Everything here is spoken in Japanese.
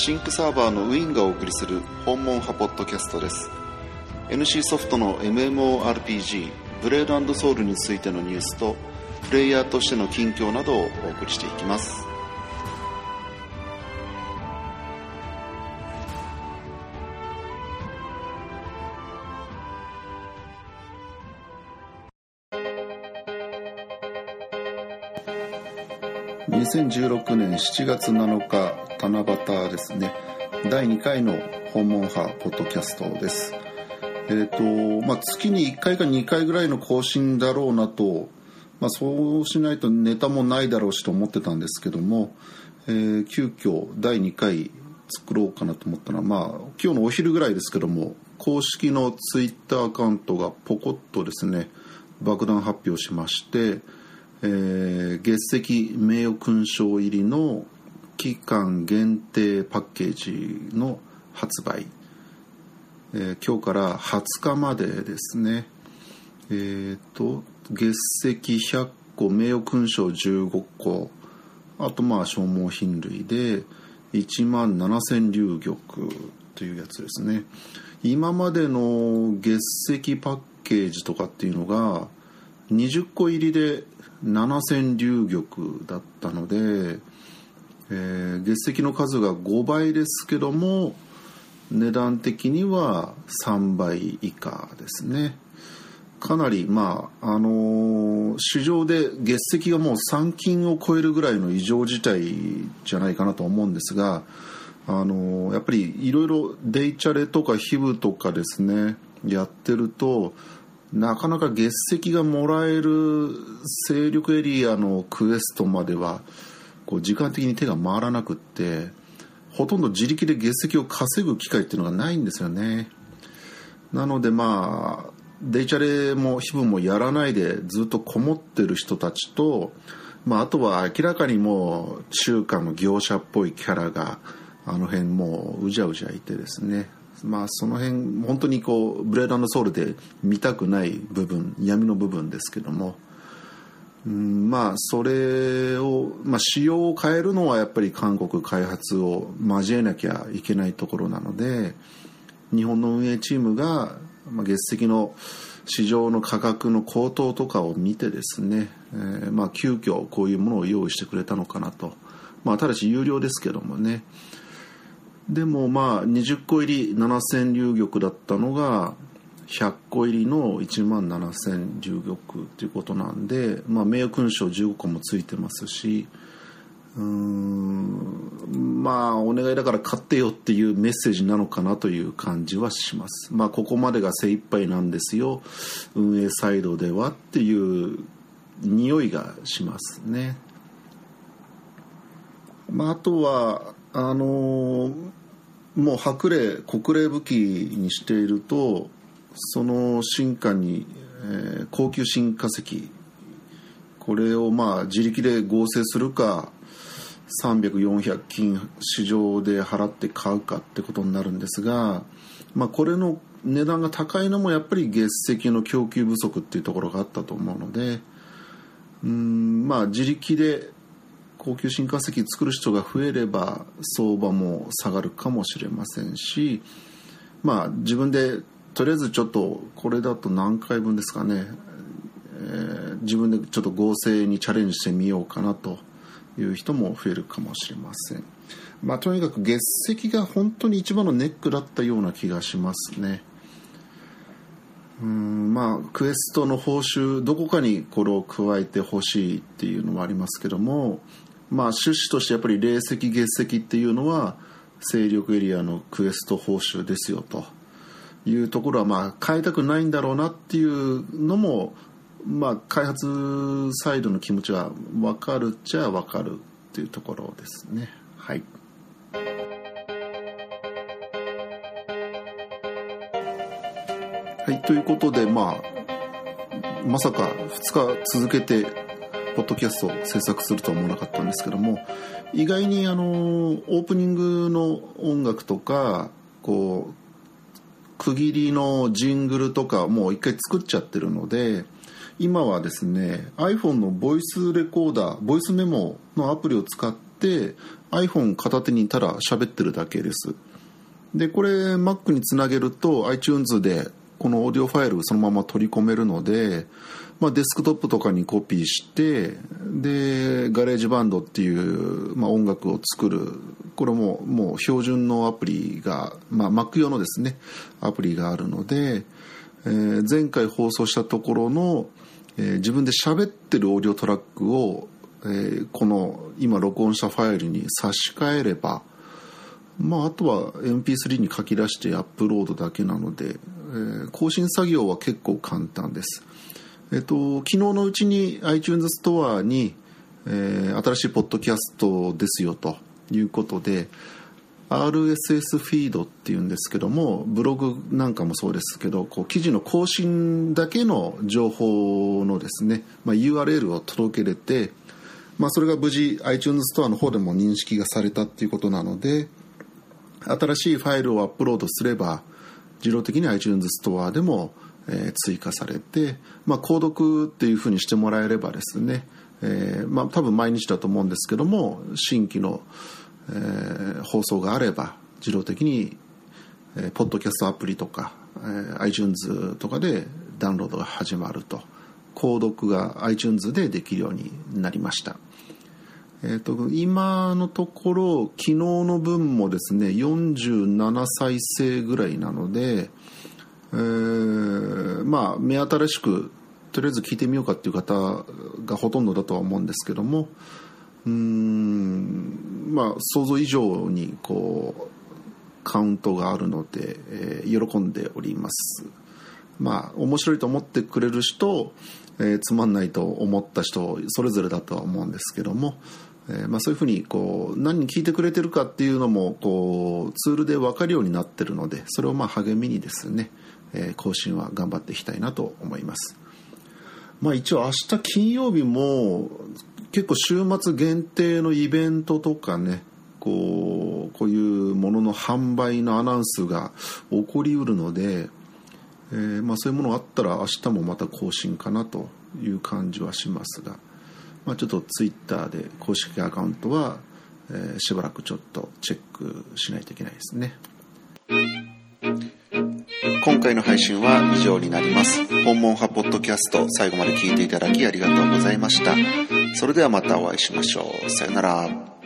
シンクサーバーのウィンがお送りする訪問派ポッドキャストです。NC ソフトの MMORPG ブレードソウルについてのニュースとプレイヤーとしての近況などをお送りしていきます。2016年7月7日七夕ですね。第2回の訪問派ポッドキャストです。えっ、ー、とまあ月に1回か2回ぐらいの更新だろうなと、まあ、そうしないとネタもないだろうしと思ってたんですけども、えー、急遽第2回作ろうかなと思ったのはまあ今日のお昼ぐらいですけども公式のツイッターアカウントがポコッとですね爆弾発表しましてえー、月石名誉勲章入りの期間限定パッケージの発売、えー、今日から20日までですね。えっ、ー、と月石100個名誉勲章15個。あとまあ消耗品類で1万7000流玉というやつですね。今までの月石パッケージとかっていうのが20個入りで7,000流玉だったので、えー、月石の数が5倍ですけども値段的には3倍以下ですね。かなりまああのー、市場で月石がもう3金を超えるぐらいの異常事態じゃないかなと思うんですがあのー、やっぱりいろいろデイチャレとかヒブとかですねやってるとなかなか月石がもらえる勢力エリアのクエストまではこう時間的に手が回らなくってほとんど自力で月石を稼ぐ機会っていうのがないんですよね。なのでまあデイチャレもヒブもやらないでずっとこもってる人たちと、まあ、あとは明らかにもう中華の業者っぽいキャラがあの辺もううじゃうじゃいてですね。まあその辺本当にこうブレードソウルで見たくない部分闇の部分ですけども、うん、まあそれを、まあ、仕様を変えるのはやっぱり韓国開発を交えなきゃいけないところなので日本の運営チームが、まあ、月石の市場の価格の高騰とかを見てですね、えー、まあ急遽こういうものを用意してくれたのかなと、まあ、ただし有料ですけどもね。でもまあ20個入り7000流玉だったのが100個入りの1万7000流玉ということなんで、まあ、名誉勲章15個もついてますしうんまあお願いだから買ってよっていうメッセージなのかなという感じはします。まあここまでが精一杯なんですよ。運営サイドではっていう匂いがしますね。まああとはあのもう白麗国霊武器にしているとその進化に、えー、高級新化石。これをまあ自力で合成するか300400金市場で払って買うかってことになるんですが、まあ、これの値段が高いのもやっぱり月石の供給不足っていうところがあったと思うのでうんまあ自力で高級新化石作る人が増えれば相場も下がるかもしれませんしまあ自分でとりあえずちょっとこれだと何回分ですかね、えー、自分でちょっと合成にチャレンジしてみようかなという人も増えるかもしれません。まあ、とにかく月石が本当に一番のネックだったような気がしますね。うんまあクエストの報酬どこかにこれを加えてほしいっていうのもありますけどもまあ趣旨としてやっぱり霊石月石っていうのは勢力エリアのクエスト報酬ですよというところはまあ変えたくないんだろうなっていうのもまあ開発サイドの気持ちは分かるっちゃ分かるっていうところですねはい。はい、ということでまあまさか2日続けてポッドキャストを制作するとは思わなかったんですけども意外にあのオープニングの音楽とかこう区切りのジングルとかもう一回作っちゃってるので今はですね iPhone のボイスレコーダーボイスメモのアプリを使っ iPhone 片手にいたら喋ってるだけです。でこれ Mac につなげると iTunes でこのオーディオファイルそのまま取り込めるので、まあ、デスクトップとかにコピーしてで GarageBand っていう、まあ、音楽を作るこれももう標準のアプリが、まあ、Mac 用のですねアプリがあるので、えー、前回放送したところの、えー、自分で喋ってるオーディオトラックを、えー、この今録音したファイルに差し替えればまあ、あとは MP3 に書き出してアップロードだけなので、ー、更新作業は結構簡単です。えっ、と、昨日のうちに iTunes ストアに、えー、新しいポッドキャストですよということで、RSS フィードっていうんですけどもブログなんかもそうですけどこう記事の更新だけの情報のですね、まあ、URL を届けれて、まあ、それが無事 iTunes ストアの方でも認識がされたっていうことなので新しいファイルをアップロードすれば自動的に iTunes ストアでも、えー、追加されて、まあ、購読っていうふうにしてもらえればですね、えーまあ、多分毎日だと思うんですけども新規の、えー、放送があれば自動的に、えー、ポッドキャストアプリとか、えー、iTunes とかでダウンロードが始まると購読が iTunes でできるようになりました。えーと、今のところ昨日の分もですね47再生ぐらいなので、えー、まあ目新しくとりあえず聞いてみようかっていう方がほとんどだとは思うんですけどもうんまあ想像以上にこうカウントがあるので、えー、喜んでおります。まあ面白いと思ってくれる人、えー、つまんないと思った人それぞれだとは思うんですけどもえーまあ、そういうふうにこう何に聞いてくれてるかっていうのもこうツールで分かるようになってるのでそれをまあ励みにですね、えー、更新は頑張っていきたいなと思います。まあ、一応明日金曜日も結構週末限定のイベントとかねこうこういうものの販売のアナウンスが起こりうるので、えーまあ、そういうものがあったら明日もまた更新かなという感じはしますが。まあ、ちょっとツイッターで公式アカウントは、えー、しばらくちょっとチェックしないといけないですね。今回の配信は以上になります。訪問派ポッドキャスト最後まで聞いていただきありがとうございました。それではまたお会いしましょう。さよなら。